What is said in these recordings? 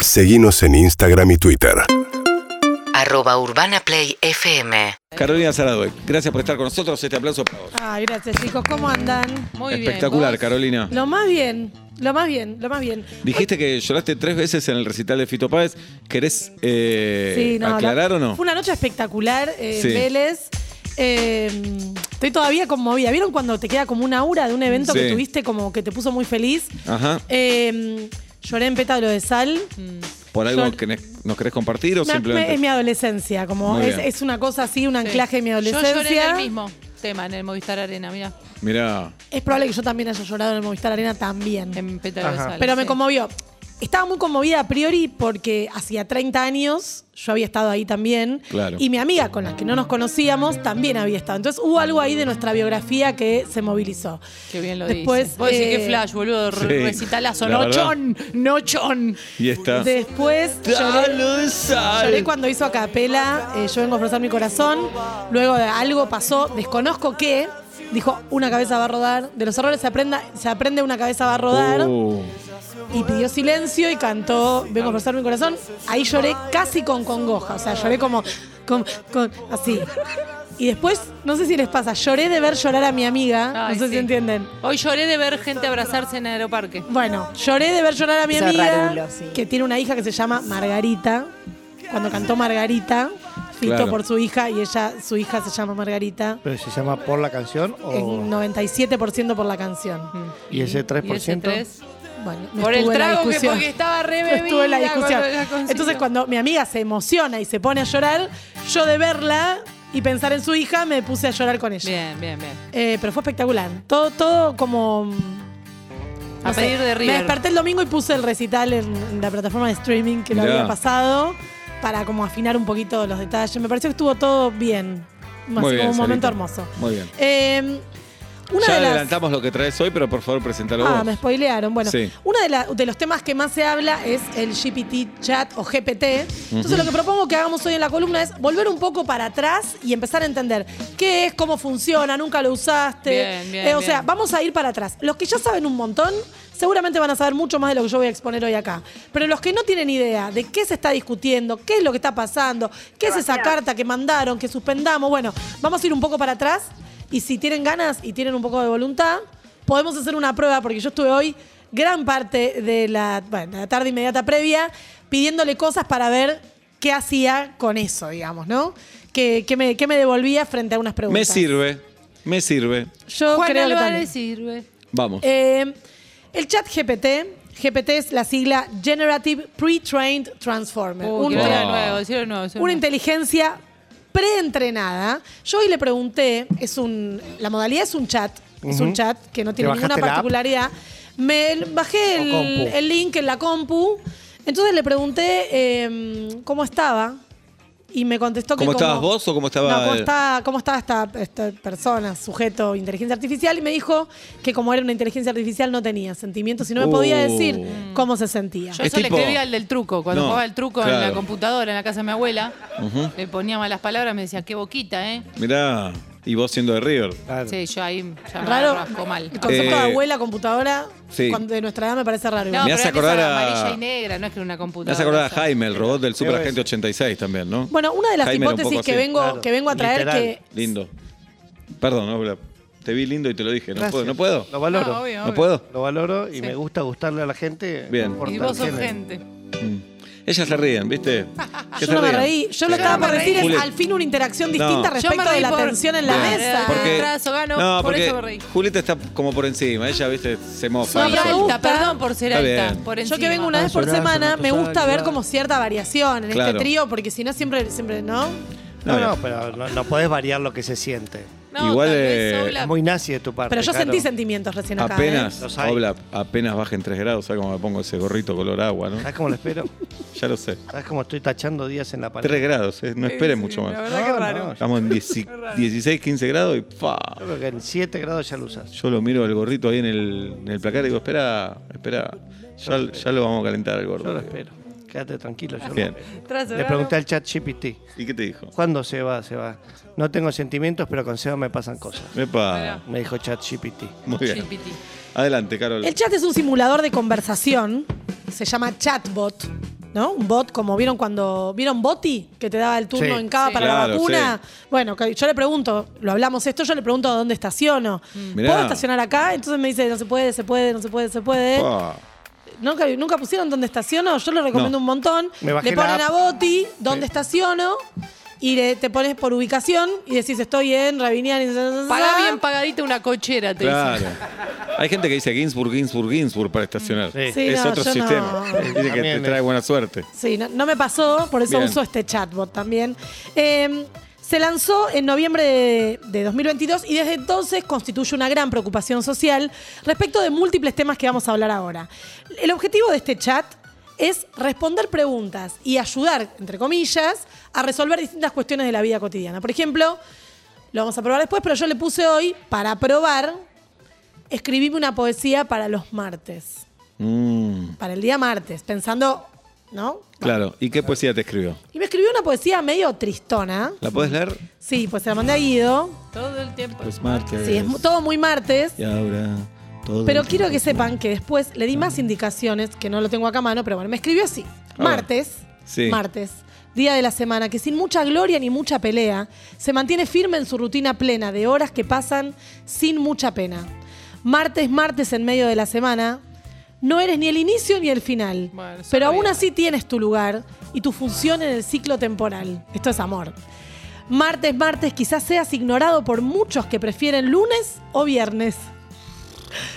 Seguimos en Instagram y Twitter. Arroba Urbana Play FM. Carolina Zaradue, gracias por estar con nosotros. Este aplauso para vos. Ay, gracias chicos, ¿cómo andan? Muy bien. Espectacular, ¿Vos? Carolina. Lo más bien, lo más bien, lo más bien. Dijiste que lloraste tres veces en el recital de Fito Páez. ¿Querés eh, Sí, no, aclarar la- o no? Fue una noche espectacular, eh, Sí. Vélez. Eh, estoy todavía conmovida. ¿Vieron cuando te queda como una aura de un evento que tuviste como que te puso muy feliz? Ajá. Eh, lloré en pétalo de sal. ¿Por algo yo- que nos querés compartir o Me- simplemente? es mi adolescencia, como es, una cosa así, un Sí. anclaje de mi Yo adolescencia. lloré en el mismo tema, en el Movistar Arena, mira, Mirá. Es probable que yo también haya llorado en el Movistar Arena también. en pétalo de sal. Pero me conmovió. Estaba muy conmovida a priori porque hacía 30 años yo había estado ahí también. Claro. Y mi amiga con la que no nos conocíamos también había estado. Entonces hubo algo ahí de nuestra biografía que se movilizó. Qué bien lo Después, decís eh, que flash, boludo, sí, recitalazo. la verdad. Nochón, nochón. Y está. Después lloré, lloré cuando hizo a capela eh, Yo vengo a ofrecer mi corazón. Luego de algo pasó, desconozco qué. Dijo, una cabeza va a rodar. De los errores se, aprenda, se aprende una cabeza va a rodar. Uh, y pidió silencio y cantó Vengo a forzar mi corazón. Ahí lloré casi con congoja, o sea, lloré como con, con- así. Y después, no sé si les pasa, lloré de ver llorar a mi amiga, Ay, no sé sí. si entienden. Hoy lloré de ver gente abrazarse en Aeroparque. Bueno, lloré de ver llorar a mi Eso amiga, rarulo, sí. que tiene una hija que se llama Margarita. Cuando cantó Margarita, Fito Claro. por su hija y ella, su hija se llama Margarita. ¿Pero se llama por la canción o En 97% por la canción. y ese 3%? Y ese tres. Bueno, no Por el trago que porque estaba re No bebida. estuve en la discusión. cuando la consiguió. Entonces, cuando mi amiga se emociona y se pone a llorar, yo de verla y pensar en su hija, me puse a llorar con ella. Bien, bien, bien. Eh, pero fue espectacular. Todo, todo como. A pedir de Me River. desperté el domingo y puse el recital en, en la plataforma de streaming que lo había pasado para como afinar un poquito los detalles. Me pareció que estuvo todo bien. Así Muy como bien, un momento hermoso. muy bien. Eh, una ya de las- adelantamos lo que traes hoy, pero por favor, presentalo Ah, vos. me spoilearon. Bueno, Sí. uno de, la- de los temas que más se habla es el GPT chat o GPT. Entonces, lo que propongo que hagamos hoy en la columna es volver un poco para atrás y empezar a entender qué es, cómo funciona, nunca lo usaste. Bien, bien, Eh, o sea, vamos a ir para atrás. Los que ya saben un montón, seguramente van a saber mucho más de lo que yo voy a exponer hoy acá. Pero los que no tienen idea de qué se está discutiendo, qué es lo que está pasando, qué es esa carta que mandaron, que suspendamos, bueno, vamos a ir un poco para atrás. Y si tienen ganas y tienen un poco de voluntad, podemos hacer una prueba, porque yo estuve hoy gran parte de la, bueno, de la tarde inmediata previa pidiéndole cosas para ver qué hacía con eso, digamos, ¿no? ¿Qué, qué me, qué me devolvía frente a unas preguntas? Me sirve, me sirve. Yo Juan creo que Álvarez también. sirve. Vamos. Eh, el chat GPT, GPT es la sigla Generative Pre-Trained Transformer. Un- nuevo, nuevo. decirlo una nuevo. inteligencia preentrenada. Yo hoy le pregunté, es un, la modalidad es un chat, es un chat que no tiene ¿Te ninguna particularidad. Me bajé ¿O el, el link en la compu, entonces le pregunté eh, cómo estaba y me contestó que ¿Cómo como- estabas vos o cómo estaba No, cómo, el- está- cómo estaba esta, esta persona, sujeto, inteligencia artificial y me dijo que como era una inteligencia artificial no tenía sentimientos y no me podía Uh. decir cómo se sentía. Yo Es eso tipo- le escribía al del truco. Cuando No, jugaba el truco en la computadora en la casa de mi abuela, le ponía malas palabras, me decía, qué boquita, ¿eh? Mirá, y vos siendo de River. Claro. Sí, yo ahí ya me Raro. rasco mal. El concepto Eh, de abuela, computadora, sí. cuando de nuestra edad me parece raro. Igual. Me hace acordar a- amarilla y negra, no es que era una Me computadora. hace acordar a. Jaime, el robot del Super Agente 86 también, ¿no? Bueno, una de las Jaime era un hipótesis poco que así. vengo, Claro. que vengo a traer Literal. que. Lindo. Perdón, te vi lindo y te lo dije. ¿No Gracias. puedo? ¿No puedo? Lo valoro. No, obvio, ¿No obvio. puedo? Lo valoro y Sí. me gusta gustarle a la gente. Bien. no importa Y vos el sos género. gente. Mm. Ellas se ríen, ¿viste? Que Yo se no me rían. reí. Yo lo que estaba no me por decir es Juli- al fin una interacción distinta No. Yo me respecto de reí la por- tensión en la Bien. mesa. Porque, Trazo, gano, no, por porque eso me reí. Julieta está como por encima. Ella, viste, se mofa. Soy No, pero me alta, gusta. perdón por ser Está alta. bien. Por Yo encima. que vengo una vez por Sonazo, semana, me gusta ver como cierta variación en Claro. este trío, porque si no siempre, siempre, ¿no? No, no, pero no, no podés variar lo que se siente. No, Igual, tal vez eh, Oblap. Muy nazi de tu parte. Pero yo claro. sentí sentimientos recién acá. Apenas, ¿eh? Los hay. Oblap, apenas bajen 3 grados, ¿sabes cómo me pongo ese gorrito color agua, no? ¿Sabes cómo lo espero? Ya lo sé. ¿Sabes cómo estoy tachando días en la pared? 3 grados, ¿eh? no esperen Sí, mucho La más. verdad No, que no, raro. Estamos en 10 16, 15 grados y ¡fa! Yo creo que en 7 grados ya lo usas. Yo lo miro el gorrito ahí en el, en el placar y digo, espera, espera, ya, ya lo vamos a calentar al Yo lo gordo. espero. Quédate tranquilo. Yo Bien. Le pregunté al chat GPT. ¿Y qué te dijo? ¿Cuándo se va? Se va. No tengo sentimientos, pero con Seba me pasan cosas. Epa, Me dijo chat GPT. muy bien. GPT. Adelante, Carol. El chat es un simulador de conversación, se llama chatbot. ¿no? Un bot, como vieron cuando. ¿Vieron Boti? Que te daba el turno Sí. en cada Sí. para la vacuna. Bueno, yo le pregunto, lo hablamos esto, yo le pregunto a dónde estaciono. Mirá. ¿Puedo estacionar acá? Entonces me dice, no se puede, se puede, no se puede, se puede. ¿Nunca, nunca pusieron dónde estaciono? Yo lo recomiendo No. un montón. Me bajé Le la ponen a. Boti dónde estaciono y le- te pones por ubicación y decís estoy en Rabiniani. Paga bien pagadita una cochera, te Claro. dicen. Hay gente que dice Ginsburg, Ginsburg, Ginsburg para estacionar. Sí. Sí, es no, otro yo no. sistema. Dice que te trae buena suerte. Sí, no, no me pasó, por eso Bien. uso este chatbot también. Eh, se lanzó en noviembre de, de 2022 y desde entonces constituye una gran preocupación social respecto de múltiples temas que vamos a hablar ahora. El objetivo de este chat es responder preguntas y ayudar, entre comillas, a resolver distintas cuestiones de la vida cotidiana. Por ejemplo, lo vamos a probar después, pero yo le puse hoy, para probar, escribime una poesía para los martes, Mm, para el día martes, pensando, ¿no? claro. ¿Y qué poesía te escribió? Y me escribió una poesía medio tristona. ¿La puedes leer? Sí, pues se la mandé a Guido. Todo el tiempo. Pues martes. Sí, es todo muy martes. Y ahora todo. Pero quiero tiempo que sepan que después le di más indicaciones, que no lo tengo acá a mano, pero bueno, me escribió así. Martes. Sí. Martes. Día de la semana, que sin mucha gloria ni mucha pelea, se mantiene firme en su rutina plena de horas que pasan sin mucha pena. Martes, martes en medio de la semana, no eres ni el inicio ni el final, Bueno, pero aún así tienes tu lugar y tu función en el ciclo temporal. Esto es amor. Martes, martes quizás seas ignorado por muchos que prefieren lunes o viernes.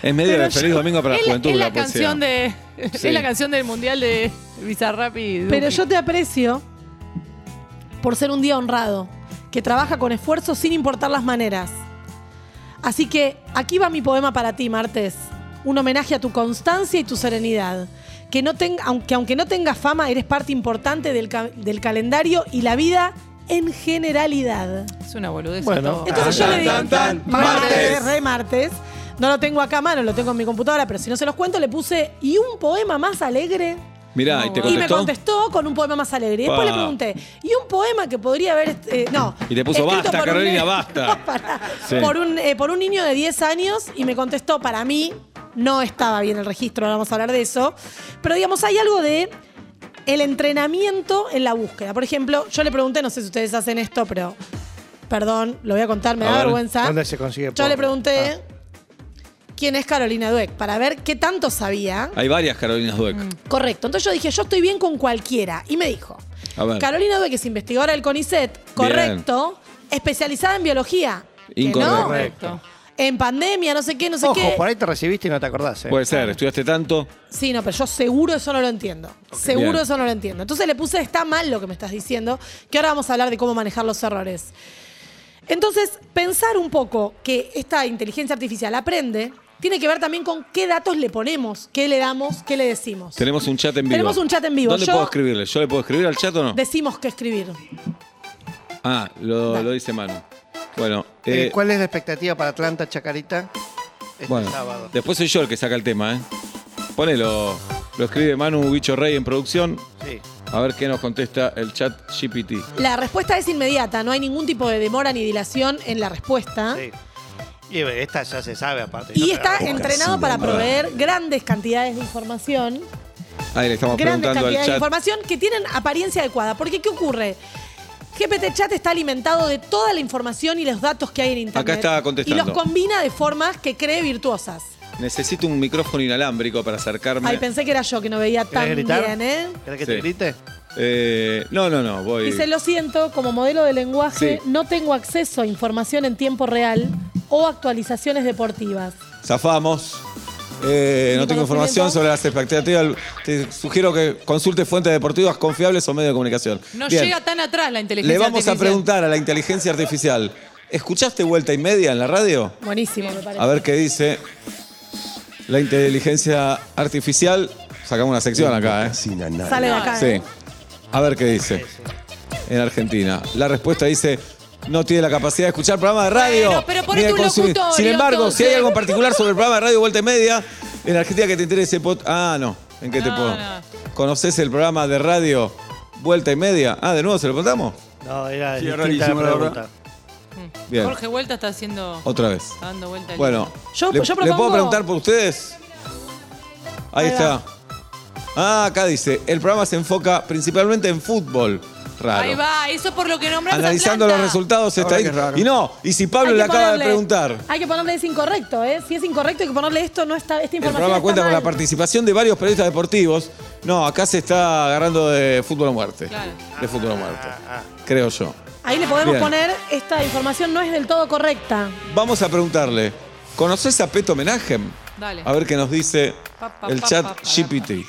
Es medio Pero de feliz yo- domingo para la Es juventud es la canción de. Sí. Es la canción del mundial de Bizarrap y Duki. Pero yo te aprecio por ser un día honrado, que trabaja con esfuerzo sin importar las maneras. Así que aquí va mi poema para ti, Martes. Un homenaje a tu constancia y tu serenidad. Que, no tenga, aunque, aunque no tengas fama, eres parte importante del, ca- del calendario y la vida en generalidad. Es una boludez. Bueno. todo. Entonces yo le digo, tan, tan, martes, re martes. No lo tengo acá a mano, lo tengo en mi computadora, pero si no se los cuento, le puse, ¿y un poema más alegre? Mirá, ¿y te Y me contestó? contestó con un poema más alegre. Y después le pregunté, ¿y un poema que podría haber. eh, no. Y te puso, "Basta, por un Carolina, basta"? No, pará. Sí. por, un, eh, por un niño de 10 años y me contestó, para mí, no estaba bien el registro, ahora vamos a hablar de eso. Pero digamos, hay algo de el entrenamiento en la búsqueda. Por ejemplo, yo le pregunté, no sé si ustedes hacen esto, pero. Perdón, lo voy a contar, me A da ver. vergüenza. ¿Dónde se consigue Yo porno? le pregunté. Ah. ¿Quién es Carolina Dueck? Para ver qué tanto sabía. Hay varias Carolinas Dueck. Correcto. Entonces yo dije, yo estoy bien con cualquiera. Y me dijo, A ver. Carolina Dueck es investigadora del CONICET, correcto, especializada en biología. que Incorrecto. no, Correcto. En pandemia, no sé qué, no sé Ojo, qué. por ahí te recibiste y no te acordás. ¿eh? Puede ser, estudiaste tanto. Sí, no, pero yo seguro eso no lo entiendo. Seguro Bien. eso no lo entiendo. Entonces le puse, está mal lo que me estás diciendo, que ahora vamos a hablar de cómo manejar los errores. Entonces, pensar un poco que esta inteligencia artificial aprende tiene que ver también con qué datos le ponemos, qué le damos, qué le decimos. Tenemos un chat en vivo. Tenemos un chat en vivo. ¿Dónde Yo- puedo escribirle? ¿Yo le puedo escribir al chat o no? Decimos qué escribir. Ah, lo dice Manu. Bueno, Eh, eh, ¿Cuál es la expectativa para Atlanta, Chacarita? Este bueno sábado. después soy yo el que saca el tema, ¿eh? Ponelo. Lo escribe Manu Bicho Rey en producción. Sí. A ver qué nos contesta el chat GPT. La respuesta es inmediata, no hay ningún tipo de demora ni dilación en la respuesta. sí. Y eh, esta ya se sabe aparte. Y está entrenado para proveer grandes cantidades de información, Ahí le estamos grandes preguntando al cantidades de chat. información que tienen apariencia adecuada. Porque ¿qué ocurre? GPT Chat está alimentado de toda la información y los datos que hay en Internet. Acá está contestando. Y los combina de formas que cree virtuosas. Necesito un micrófono inalámbrico para acercarme. Ay, pensé que era yo que no veía tan bien, ¿eh? ¿Querés que Sí. te grite? Eh, no, no, no, voy. Dice, lo siento, como modelo de lenguaje Sí. no tengo acceso a información en tiempo real o actualizaciones deportivas. Zafamos. Eh, no tengo información sobre las expectativas. Te sugiero que consulte fuentes deportivas confiables o medios de comunicación. No Bien. llega tan atrás la inteligencia Le vamos a artificial. preguntar a la inteligencia artificial. ¿Escuchaste vuelta y media en la radio? Buenísimo, me parece. A ver qué dice la inteligencia artificial. Sacamos una sección acá, ¿eh? Sale de acá. Sí. ¿eh? A ver qué dice. En Argentina. La respuesta dice. No tiene la capacidad de escuchar programa de radio. Bueno, pero ni ponete de un consumir. locutorio, Sin embargo, entonces. si hay algo en particular sobre el programa de radio Vuelta y Media, en Argentina que te interese. Ah, no. ¿En qué te No, puedo? no. ¿Conoces el programa de radio Vuelta y Media? Ah, de nuevo se lo contamos. No, era Sí, distinta rarísimo, la la pregunta. Bien. Jorge Vuelta está haciendo. Otra vez. Está dando vuelta el Bueno, Yo- ¿le, yo ¿le puedo preguntar por ustedes? Ahí Ahí está. va. Ah, acá dice, el programa se enfoca principalmente en fútbol. Raro. Ahí va, eso es por lo que nombraste Analizando los resultados Ahora qué estadísticos. raro. Y no, y si Pablo Hay le que acaba de ponerle- preguntar. Hay que ponerle es incorrecto, ¿eh? Si es incorrecto hay que ponerle esto, no está, esta El información programa está cuenta con la participación de varios periodistas deportivos. No, acá se está agarrando de fútbol a muerte. Claro. De fútbol a muerte. Creo yo. Ahí le podemos Bien. poner, esta información no es del todo correcta. Vamos a preguntarle, ¿conoces a Peto Menagem? Dale. A ver qué nos dice Pa, pa, el pa, chat pa, pa, GPT.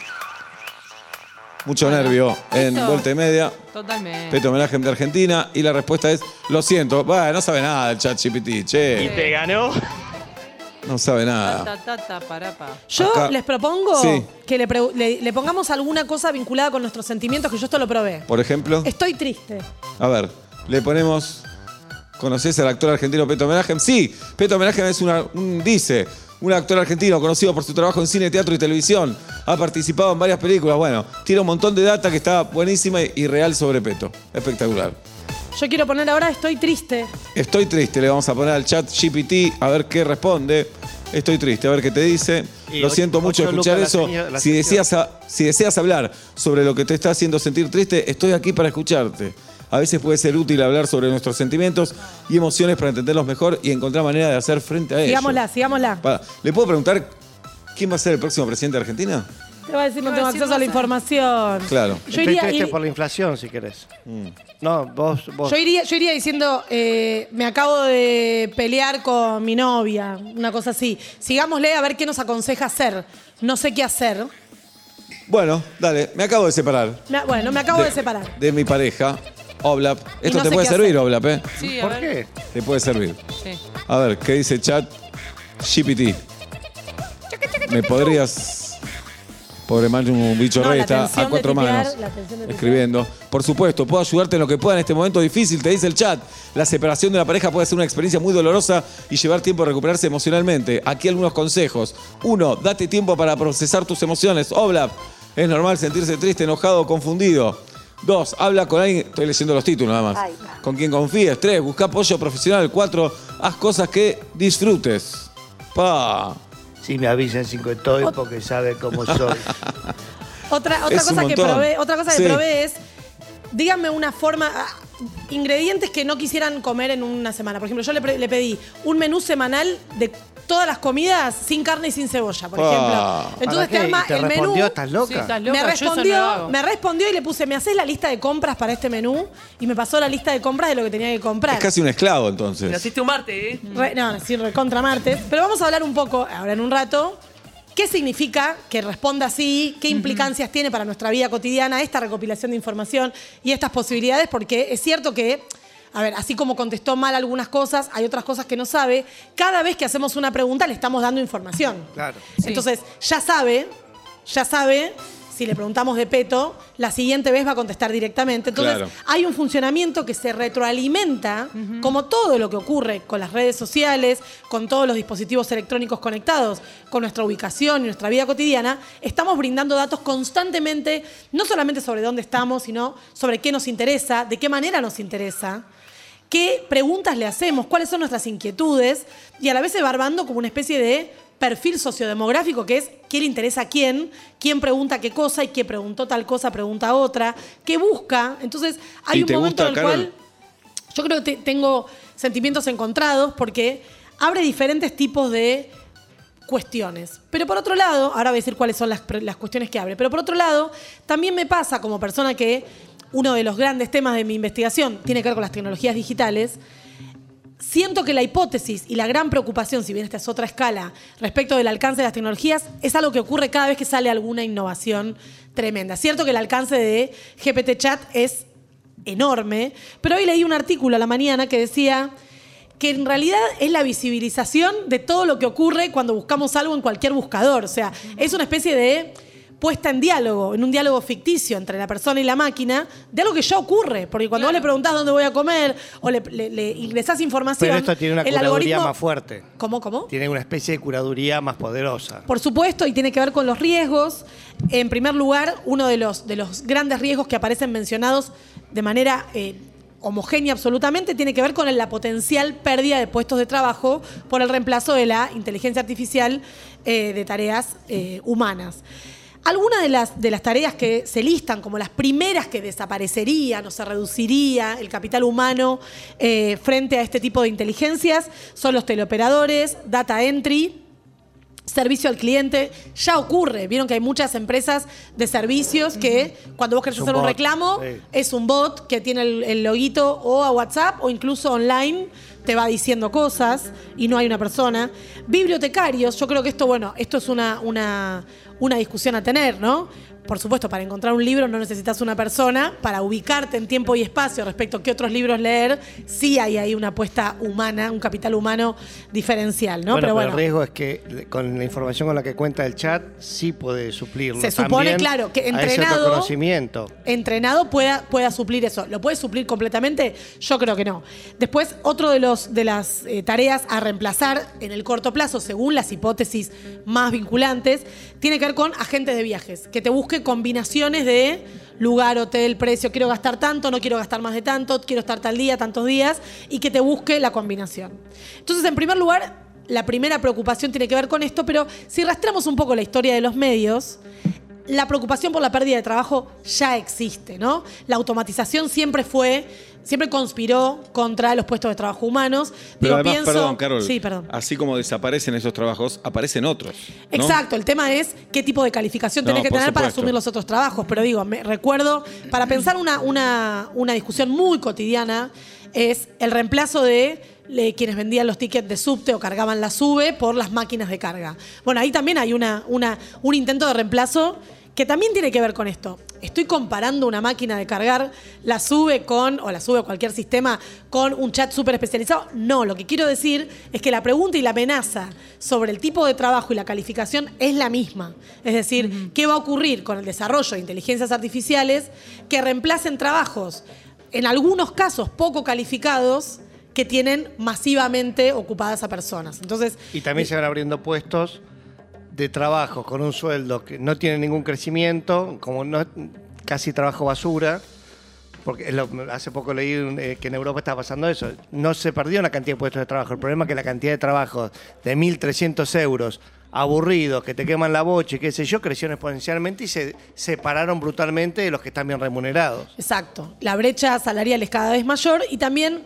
Mucho Bueno, nervio en esto- Vuelta y Media. Totalmente. Peto Menagem de Argentina. Y la respuesta es, lo siento. No sabe nada el chat GPT, che. Te ganó. No sabe nada. ta, ta, ta, pará, pa. Yo Acá- les propongo Sí. que le, le- le pongamos alguna cosa vinculada con nuestros sentimientos, que yo esto lo probé. Por ejemplo, Estoy triste. a ver, le ponemos... ¿Conoces al actor argentino Peto Menagem? Sí, Peto Menagem es una- un, dice, un actor argentino conocido por su trabajo en cine, teatro y televisión. Ha participado en varias películas. Bueno, tiene un montón de data que está buenísima y, real sobre Peto. Espectacular. Yo quiero poner ahora estoy triste. Estoy triste, le vamos a poner al chat GPT a ver qué responde. Estoy triste, a ver qué te dice. Y lo ocho- siento mucho ocho escuchar lucas la eso. la si, deseas a- si deseas hablar sobre lo que te está haciendo sentir triste, estoy aquí para escucharte. A veces puede ser útil hablar sobre nuestros sentimientos y emociones para entenderlos mejor y encontrar manera de hacer frente a ellos. Sigámosla, sigámosla. ¿Le puedo preguntar quién va a ser el próximo presidente de Argentina? Te va a decir no Te tengo va a decir, acceso a la no sé. información. Claro. Yo Estoy iría, triste ir- por la inflación, si querés. Mm. No, vos, vos. yo iría, yo iría diciendo, eh, me acabo de pelear con mi novia, una cosa así. Sigámosle a ver qué nos aconseja hacer. No sé qué hacer. Bueno, dale, me acabo de separar. Me- bueno, me acabo de, separar. De mi pareja, Oblap. Esto no te sé puede qué servir, hacer. Oblap, ¿eh? Sí, a ¿Por ver. qué? Te puede servir. Sí. A ver, ¿qué dice chat GPT? ¿Me podrías... Pobre Manu, un bicho No, rey, la está tensión a cuatro de tipear, manos la tensión de tipear. escribiendo. Por supuesto, puedo ayudarte en lo que pueda en este momento difícil, te dice el chat. La separación de la pareja puede ser una experiencia muy dolorosa y llevar tiempo a recuperarse emocionalmente. Aquí algunos consejos. Uno, date tiempo para procesar tus emociones. Oblap, es normal sentirse triste, enojado confundido. Dos, habla con alguien, estoy leyendo los títulos nada más. Con quien confíes. Tres, busca apoyo profesional. Cuatro, haz cosas que disfrutes. Pa. Si me avisan cinco estoy porque sabe cómo soy. Otra, otra Es un cosa que montón. probé, otra cosa que Sí. probé es, díganme una forma, ah, ingredientes que no quisieran comer en una semana. Por ejemplo, yo le, pre- le pedí un menú semanal de todas las comidas sin carne y sin cebolla, por Ah. ejemplo. Entonces ¿Para te arma ¿Y te el menú. respondió? ¿Estás loca? Sí, estás loca. Me yo eso no respondió, hago. me respondió y le puse, ¿me haces la lista de compras para este menú? Y me pasó la lista de compras de lo que tenía que comprar. Es casi un esclavo entonces. Naciste un martes, ¿eh? Re- no, sí, recontra martes. Pero vamos a hablar un poco, ahora en un rato, qué significa que responda así, qué implicancias tiene para nuestra vida cotidiana esta recopilación de información y estas posibilidades, porque es cierto que, a ver, así como contestó mal algunas cosas, hay otras cosas que no sabe. Cada vez que hacemos una pregunta le estamos dando información. Claro. Sí. Entonces, ya sabe, ya sabe. Si le preguntamos de peto, la siguiente vez va a contestar directamente. Entonces, Claro. hay un funcionamiento que se retroalimenta, como todo lo que ocurre con las redes sociales, con todos los dispositivos electrónicos conectados, con nuestra ubicación y nuestra vida cotidiana. Estamos brindando datos constantemente, no solamente sobre dónde estamos, sino sobre qué nos interesa, de qué manera nos interesa. ¿Qué preguntas le hacemos? ¿Cuáles son nuestras inquietudes? Y a la vez se va armando como una especie de perfil sociodemográfico que es qué le interesa a quién, quién pregunta qué cosa y quién preguntó tal cosa pregunta otra, qué busca. Entonces hay ¿Y un momento gusta, en el Carol? cual yo creo que te- tengo sentimientos encontrados porque abre diferentes tipos de cuestiones. Pero por otro lado, ahora voy a decir cuáles son las, las cuestiones que abre, pero por otro lado, también me pasa como persona que uno de los grandes temas de mi investigación tiene que ver con las tecnologías digitales, siento que la hipótesis y la gran preocupación, si bien esta es otra escala, respecto del alcance de las tecnologías, es algo que ocurre cada vez que sale alguna innovación tremenda. Cierto que el alcance de GPT Chat es enorme, pero hoy leí un artículo a la mañana que decía que en realidad es la visibilización de todo lo que ocurre cuando buscamos algo en cualquier buscador. O sea, es una especie de puesta en diálogo, en un diálogo ficticio entre la persona y la máquina, de algo que ya ocurre. Porque cuando vos le preguntás dónde voy a comer o le, le- le ingresás información. Pero esto tiene una curaduría algoritmo- más fuerte. ¿Cómo, cómo? Tiene una especie de curaduría más poderosa. Por supuesto, y tiene que ver con los riesgos. En primer lugar, uno de los, de los grandes riesgos que aparecen mencionados de manera eh, homogénea absolutamente tiene que ver con la potencial pérdida de puestos de trabajo por el reemplazo de la inteligencia artificial eh, de tareas eh, humanas. Algunas de las, de las tareas que se listan como las primeras que desaparecerían o se reduciría el capital humano eh, frente a este tipo de inteligencias son los teleoperadores, data entry, Servicio al cliente, ya ocurre. Vieron que hay muchas empresas de servicios que cuando vos querés un hacer un reclamo, sí. es un bot que tiene el, el loguito o a WhatsApp o incluso online te va diciendo cosas y no hay una persona. Bibliotecarios, yo creo que esto, bueno, esto es una, una, una discusión a tener, ¿no? Por supuesto, para encontrar un libro no necesitas una persona, para ubicarte en tiempo y espacio respecto a qué otros libros leer, sí hay ahí una apuesta humana, un capital humano diferencial, ¿no? bueno, Pero pero bueno. el riesgo es que con la información con la que cuenta el chat sí puede suplirlo. Se supone, También claro, que entrenado- entrenado pueda, pueda suplir eso. ¿Lo puede suplir completamente? Yo creo que no. Después, otro de, los, de las eh, tareas a reemplazar en el corto plazo, según las hipótesis más vinculantes, tiene que ver con agentes de viajes, que te combinaciones de lugar, hotel, precio, quiero gastar tanto, no quiero gastar más de tanto, quiero estar tal día, tantos días, y que te busque la combinación. Entonces, en primer lugar, la primera preocupación tiene que ver con esto, pero si rastreamos un poco la historia de los medios, la preocupación por la pérdida de trabajo ya existe, ¿no? La automatización siempre fue, siempre conspiró contra los puestos de trabajo humanos. Pero Digo, además, pienso- perdón, Carol. Sí, perdón. Así como desaparecen esos trabajos, aparecen otros. ¿no? Exacto, el tema es qué tipo de calificación tenés No, que tener para asumir los otros trabajos. Pero digo, me recuerdo, para pensar una, una, una discusión muy cotidiana, es el reemplazo de le- quienes vendían los tickets de subte o cargaban la sube por las máquinas de carga. Bueno, ahí también hay una, una, un intento de reemplazo que también tiene que ver con esto. Estoy comparando una máquina de cargar la sube con, o la sube cualquier sistema, con un chat súper especializado. No, lo que quiero decir es que la pregunta y la amenaza sobre el tipo de trabajo y la calificación es la misma. Es decir, ¿qué va a ocurrir con el desarrollo de inteligencias artificiales que reemplacen trabajos, en algunos casos poco calificados, que tienen masivamente ocupadas a personas? Entonces, Y también se van abriendo puestos de trabajo con un sueldo que no tiene ningún crecimiento, como no casi trabajo basura. Porque hace poco leí eh, que en Europa está pasando eso. No se perdió una cantidad de puestos de trabajo. El problema es que la cantidad de trabajo de 1.300 euros, aburridos, que te queman la bocha y qué sé yo, creció exponencialmente y se separaron brutalmente de los que están bien remunerados. Exacto. La brecha salarial es cada vez mayor y también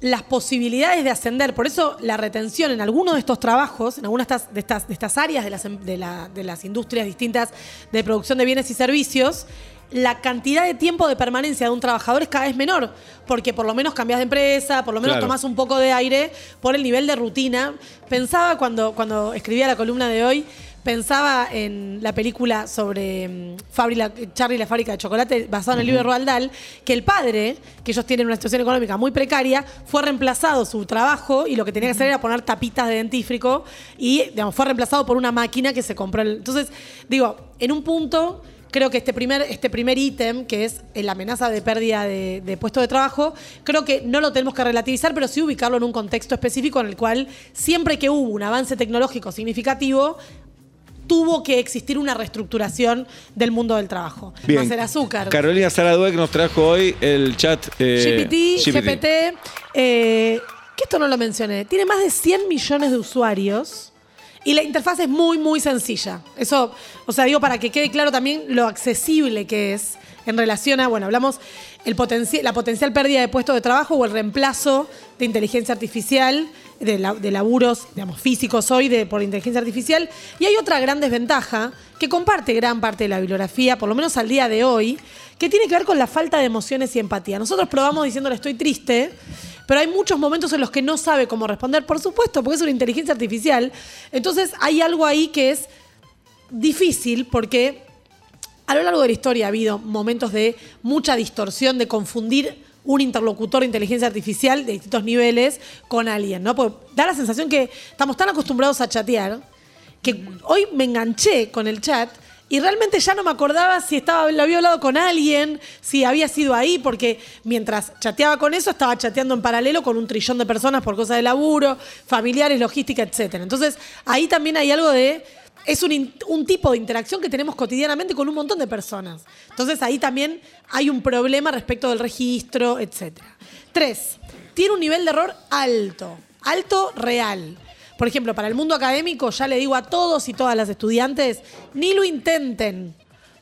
las posibilidades de ascender. Por eso la retención en algunos de estos trabajos, en algunas de estas, de estas, de estas áreas de las, de, la- de las industrias distintas de producción de bienes y servicios, la cantidad de tiempo de permanencia de un trabajador es cada vez menor, porque por lo menos cambias de empresa, por lo menos Claro. tomás un poco de aire por el nivel de rutina. Pensaba cuando, cuando escribía la columna de hoy, pensaba en la película sobre mm, Fabri la- Charlie y la fábrica de chocolate, basada en el libro de Roald Dahl, que el padre, que ellos tienen una situación económica muy precaria, fue reemplazado su trabajo y lo que tenía que hacer era poner tapitas de dentífrico y digamos, fue reemplazado por una máquina que se compró. el- Entonces, digo, en un punto creo que este primer este primer ítem, que es la amenaza de pérdida de, de puesto de trabajo, creo que no lo tenemos que relativizar, pero sí ubicarlo en un contexto específico en el cual siempre que hubo un avance tecnológico significativo, tuvo que existir una reestructuración del mundo del trabajo. Bien. A ser azúcar. Carolina Saraduec nos trajo hoy el chat. eh, GPT, GPT, eh, que esto no lo mencioné, tiene más de 100 millones de usuarios y la interfaz es muy, muy sencilla. Eso, o sea, digo para que quede claro también lo accesible que es en relación a, bueno, hablamos el potenci- la potencial pérdida de puestos de trabajo o el reemplazo de inteligencia artificial, de, de laburos, digamos, físicos hoy por inteligencia artificial. Y hay otra gran desventaja que comparte gran parte de la bibliografía, por lo menos al día de hoy, que tiene que ver con la falta de emociones y empatía. Nosotros probamos diciéndole estoy triste, pero hay muchos momentos en los que no sabe cómo responder, por supuesto, porque es una inteligencia artificial. Entonces hay algo ahí que es difícil porque a lo largo de la historia ha habido momentos de mucha distorsión, de confundir un interlocutor de inteligencia artificial de distintos niveles con alguien, ¿no? Porque da la sensación que estamos tan acostumbrados a chatear que hoy me enganché con el chat y realmente ya no me acordaba si estaba, lo había hablado con alguien, si había sido ahí, porque mientras chateaba con eso, estaba chateando en paralelo con un trillón de personas por cosas de laburo, familiares, logística, etcétera. Entonces, ahí también hay algo de. Es un, un tipo de interacción que tenemos cotidianamente con un montón de personas. Entonces, ahí también hay un problema respecto del registro, etcétera. Tres, tiene un nivel de error alto, alto real. por ejemplo, para el mundo académico, ya le digo a todos y todas las estudiantes, ni lo intenten.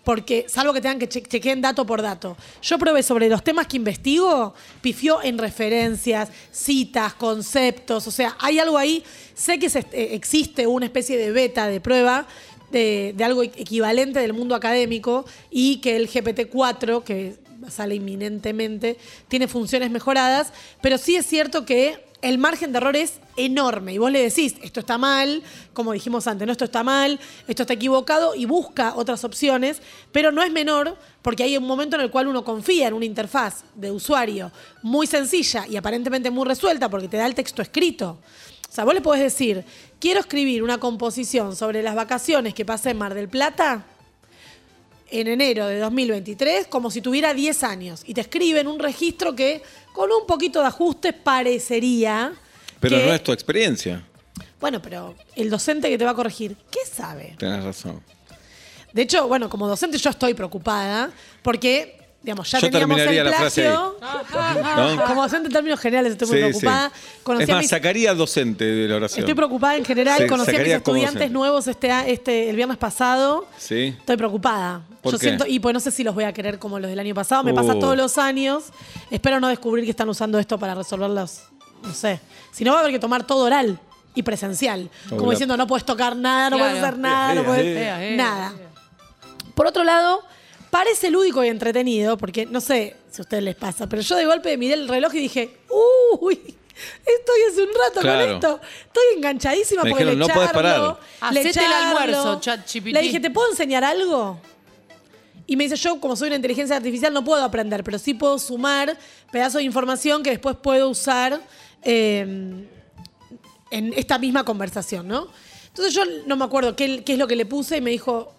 Porque, salvo que tengan que che- dato por dato. Yo probé sobre los temas que investigo, pifió en referencias, citas, conceptos. O sea, hay algo ahí. Sé que eh, existe una especie de beta de prueba de, de algo equivalente del mundo académico y que el GPT-4, que sale inminentemente, tiene funciones mejoradas, pero sí es cierto que el margen de error es enorme y vos le decís, esto está mal, como dijimos antes, no, esto está mal, esto está equivocado y busca otras opciones, pero no es menor porque hay un momento en el cual uno confía en una interfaz de usuario muy sencilla y aparentemente muy resuelta porque te da el texto escrito. O sea, vos le podés decir, quiero escribir una composición sobre las vacaciones que pasé en Mar del Plata en enero de 2023 como si tuviera 10 años y te escriben un registro que con un poquito de ajustes parecería Pero que- no es tu experiencia. Bueno, pero el docente que te va a corregir, ¿qué sabe? Tenés razón. De hecho, bueno, como docente yo estoy preocupada porque, digamos, ya Yo teníamos terminaría el la frase ahí. plagio. ¿No? Como docente en términos generales estoy muy Sí, preocupada. Conocí Es a más, mis- sacaría docente de la oración. Estoy preocupada en general. Sí, Conocí a mis como estudiantes docente. nuevos este, a- este, el viernes pasado. Sí. Estoy preocupada. ¿Por Yo qué? siento, y pues no sé si los voy a querer como los del año pasado. Me pasa Uh. todos los años. Espero no descubrir que están usando esto para resolver los. No sé. Si no, va a haber que tomar todo oral y presencial. Como diciendo, no puedes tocar nada, no Claro. puedes hacer nada, no Eh, puedes. eh, eh, eh, nada. eh. Por otro lado, parece lúdico y entretenido, porque no sé si a ustedes les pasa, pero yo de golpe miré el reloj y dije, uy, estoy hace un rato Claro. con esto. Estoy enganchadísima Me porque dijeron, le "No charlo, parar". le Hacete el charlo". almuerzo, ChatGPT. Le dije, ¿te puedo enseñar algo? Y me dice, yo como soy una inteligencia artificial no puedo aprender, pero sí puedo sumar pedazos de información que después puedo usar eh, en esta misma conversación, ¿no? Entonces yo no me acuerdo qué, qué es lo que le puse y me dijo,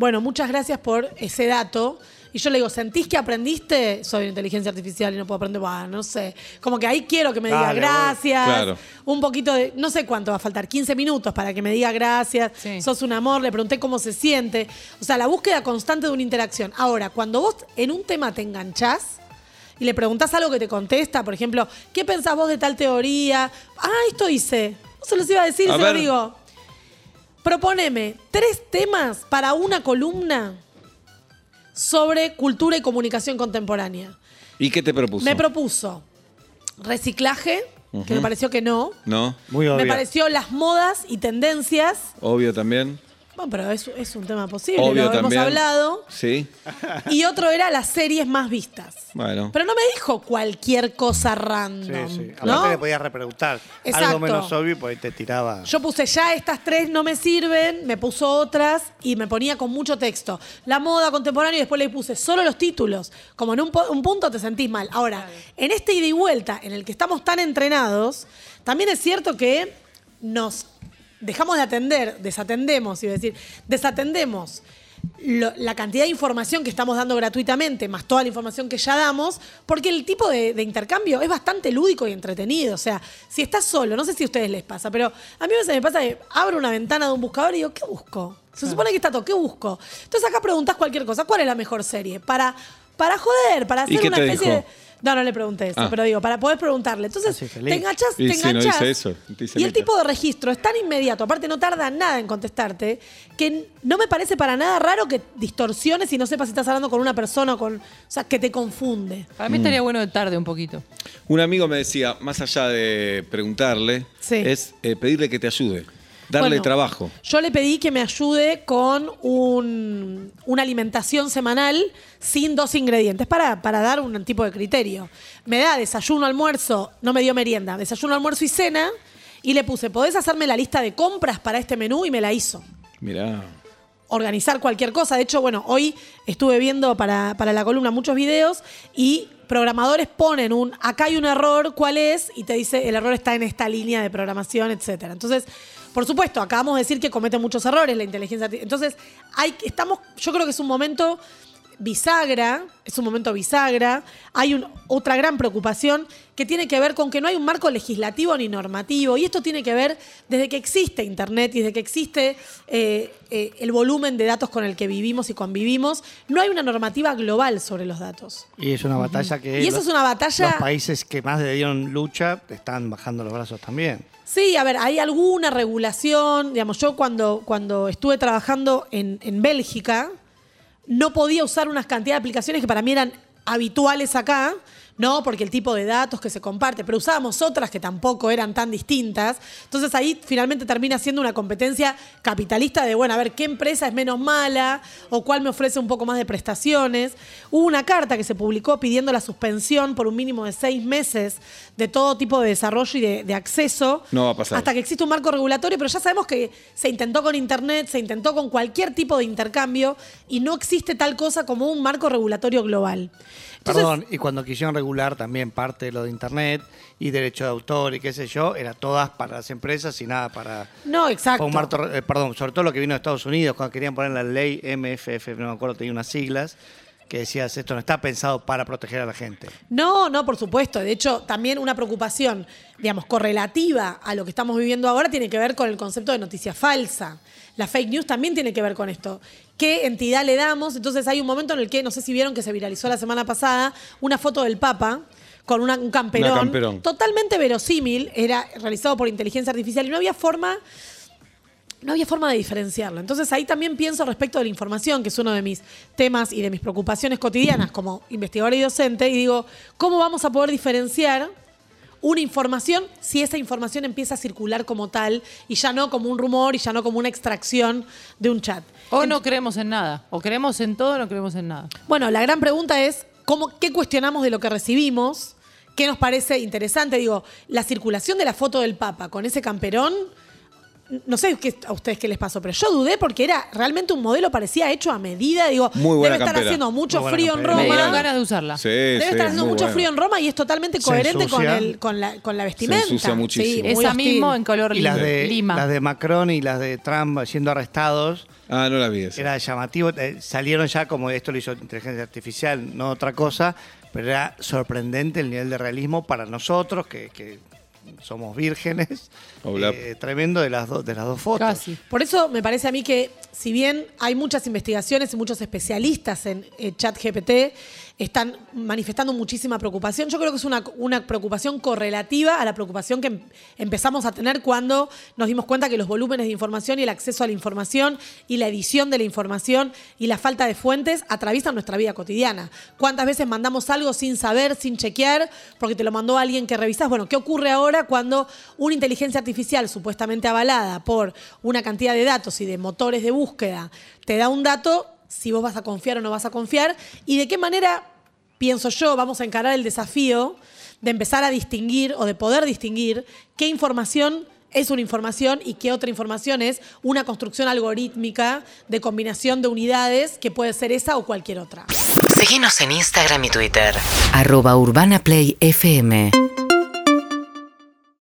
bueno, muchas gracias por ese dato. Y yo le digo, ¿sentís que aprendiste? Soy inteligencia artificial y no puedo aprender, Bah, no sé. Como que ahí quiero que me diga Dale, gracias. Claro. Un poquito de, no sé cuánto va a faltar, 15 minutos para que me diga gracias. Sí. Sos un amor, le pregunté cómo se siente. O sea, la búsqueda constante de una interacción. Ahora, cuando vos en un tema te enganchás, y le preguntás algo que te contesta, por ejemplo, ¿qué pensás vos de tal teoría? Ah, esto hice. No se los iba a decir, A se ver. lo digo. Proponeme tres temas para una columna sobre cultura y comunicación contemporánea. ¿Y qué te propuso? Me propuso reciclaje, que me pareció que no. ¿No? Muy obvio. Me pareció las modas y tendencias. Obvio también. Bueno, pero es, es un tema posible, Obvio lo hemos también. hablado. Sí. Y otro era las series más vistas. Bueno. Pero no me dijo cualquier cosa random. Sí, sí. ¿no? Aparte le podías repreguntar. Exacto. Algo menos obvio, pues te tiraba. Yo puse ya estas tres no me sirven, me puso otras y me ponía con mucho texto. La moda contemporánea y después le puse solo los títulos. Como en un, po- un punto te sentís mal. Ahora, en este ida y vuelta en el que estamos tan entrenados, también es cierto que nos dejamos de atender, desatendemos, iba a decir, desatendemos lo- la cantidad de información que estamos dando gratuitamente, más toda la información que ya damos, porque el tipo de, de intercambio es bastante lúdico y entretenido. O sea, si estás solo, no sé si a ustedes les pasa, pero a mí a veces me pasa que abro una ventana de un buscador y digo, ¿qué busco? Se supone que está todo, ¿qué busco? Entonces acá preguntás cualquier cosa, ¿cuál es la mejor serie? Para, para joder, para ¿Y hacer una especie dijo? de... No, no le pregunté eso, Ah. pero digo, para poder preguntarle. Entonces, Así, feliz. te enganchás, Y te sí, no enganchás. dice eso, dice y el tipo de registro es tan inmediato, aparte no tarda nada en contestarte, que no me parece para nada raro que distorsiones y no sepas si estás hablando con una persona o con. O sea, que te confunde. Para mí estaría bueno de tarde un poquito. Un amigo me decía, más allá de preguntarle, Sí. es eh, pedirle que te ayude. Darle Bueno, trabajo. Yo le pedí que me ayude con un- una alimentación semanal sin dos ingredientes para, para dar un tipo de criterio. Me da desayuno, almuerzo, no me dio merienda, desayuno, almuerzo y cena. Y le puse, ¿podés hacerme la lista de compras para este menú? Y me la hizo. Mirá. organizar cualquier cosa. De hecho, bueno, hoy estuve viendo para, para la columna muchos videos y programadores ponen un, acá hay un error, ¿cuál es? Y te dice, el error está en esta línea de programación, etcétera. Entonces, por supuesto, acabamos de decir que comete muchos errores la inteligencia artificial. Entonces, hay, estamos, yo creo que es un momento bisagra, es un momento bisagra. Hay un- otra gran preocupación que tiene que ver con que no hay un marco legislativo ni normativo. Y esto tiene que ver desde que existe Internet y desde que existe eh, eh, el volumen de datos con el que vivimos y convivimos. No hay una normativa global sobre los datos. Y es una batalla que Y eso los- es una batalla- los países que más le dieron lucha están bajando los brazos también. Sí, a ver, hay alguna regulación. Digamos, yo cuando, cuando estuve trabajando en, en Bélgica, no podía usar unas cantidad de aplicaciones que para mí eran habituales acá, ¿no? Porque el tipo de datos que se comparte, pero usábamos otras que tampoco eran tan distintas. Entonces ahí finalmente termina siendo una competencia capitalista de, bueno, a ver qué empresa es menos mala o cuál me ofrece un poco más de prestaciones. Hubo una carta que se publicó pidiendo la suspensión por un mínimo de seis meses de todo tipo de desarrollo y de, de acceso. No va a pasar. Hasta que existe un marco regulatorio, pero ya sabemos que se intentó con Internet, se intentó con cualquier tipo de intercambio y no existe tal cosa como un marco regulatorio global. Entonces, Perdón, y cuando quisieron regular también parte de lo de Internet y derecho de autor y qué sé yo, era todas para las empresas y nada para... No, exacto. para eh, perdón, sobre todo lo que vino de Estados Unidos, cuando querían poner la ley MFF, no me acuerdo, tenía unas siglas, que decías, esto no está pensado para proteger a la gente. No, no, por supuesto. De hecho, también una preocupación, digamos, correlativa a lo que estamos viviendo ahora tiene que ver con el concepto de noticia falsa. La fake news también tiene que ver con esto. ¿Qué entidad le damos? Entonces hay un momento en el que, no sé si vieron que se viralizó la semana pasada, una foto del Papa con una- un camperón, Una camperón. totalmente verosímil, era realizado por inteligencia artificial y no había forma no había forma de diferenciarlo. Entonces ahí también pienso respecto de la información, que es uno de mis temas y de mis preocupaciones cotidianas como investigadora y docente, y digo, ¿cómo vamos a poder diferenciar una información si esa información empieza a circular como tal y ya no como un rumor y ya no como una extracción de un chat? O no creemos en nada. O creemos en todo o no creemos en nada. Bueno, la gran pregunta es, ¿cómo, ¿qué cuestionamos de lo que recibimos? ¿Qué nos parece interesante? Digo, la circulación de la foto del Papa con ese camperón, no sé qué- a ustedes qué les pasó, pero yo dudé porque era realmente un modelo, parecía hecho a medida. Digo, Muy buena debe estar campera. haciendo mucho Muy buena frío en campera. Me Roma. dieron ganas de usarla. Sí, Debe sí, estar haciendo muy mucho bueno. frío en Roma y es totalmente Se coherente con, ensucia. el, con, la, con la vestimenta. ensucia muchísimo. muy Esa hostil. mismo en color Y las lima. de, lima. las de Macron y las de Trump siendo arrestados, Ah, no la vi esa. era llamativo. eh, salieron ya como esto lo hizo inteligencia artificial, no otra cosa, pero era sorprendente el nivel de realismo para nosotros, que, que somos vírgenes. Eh, tremendo de las, dos de las dos fotos. Casi. Por eso me parece a mí que, si bien hay muchas investigaciones y muchos especialistas en eh, chat GPT, están manifestando muchísima preocupación. Yo creo que es una, una preocupación correlativa a la preocupación que em- empezamos a tener cuando nos dimos cuenta que los volúmenes de información y el acceso a la información y la edición de la información y la falta de fuentes atraviesan nuestra vida cotidiana. ¿Cuántas veces mandamos algo sin saber, sin chequear, porque te lo mandó alguien que revisás? Bueno, ¿qué ocurre ahora cuando una inteligencia artificial supuestamente avalada por una cantidad de datos y de motores de búsqueda te da un dato? Si vos vas a confiar o no vas a confiar, y de qué manera, pienso yo, vamos a encarar el desafío de empezar a distinguir o de poder distinguir qué información es una información y qué otra información es una construcción algorítmica de combinación de unidades que puede ser esa o cualquier otra. Síguenos en Instagram y Twitter. Arroba Urbana Play FM.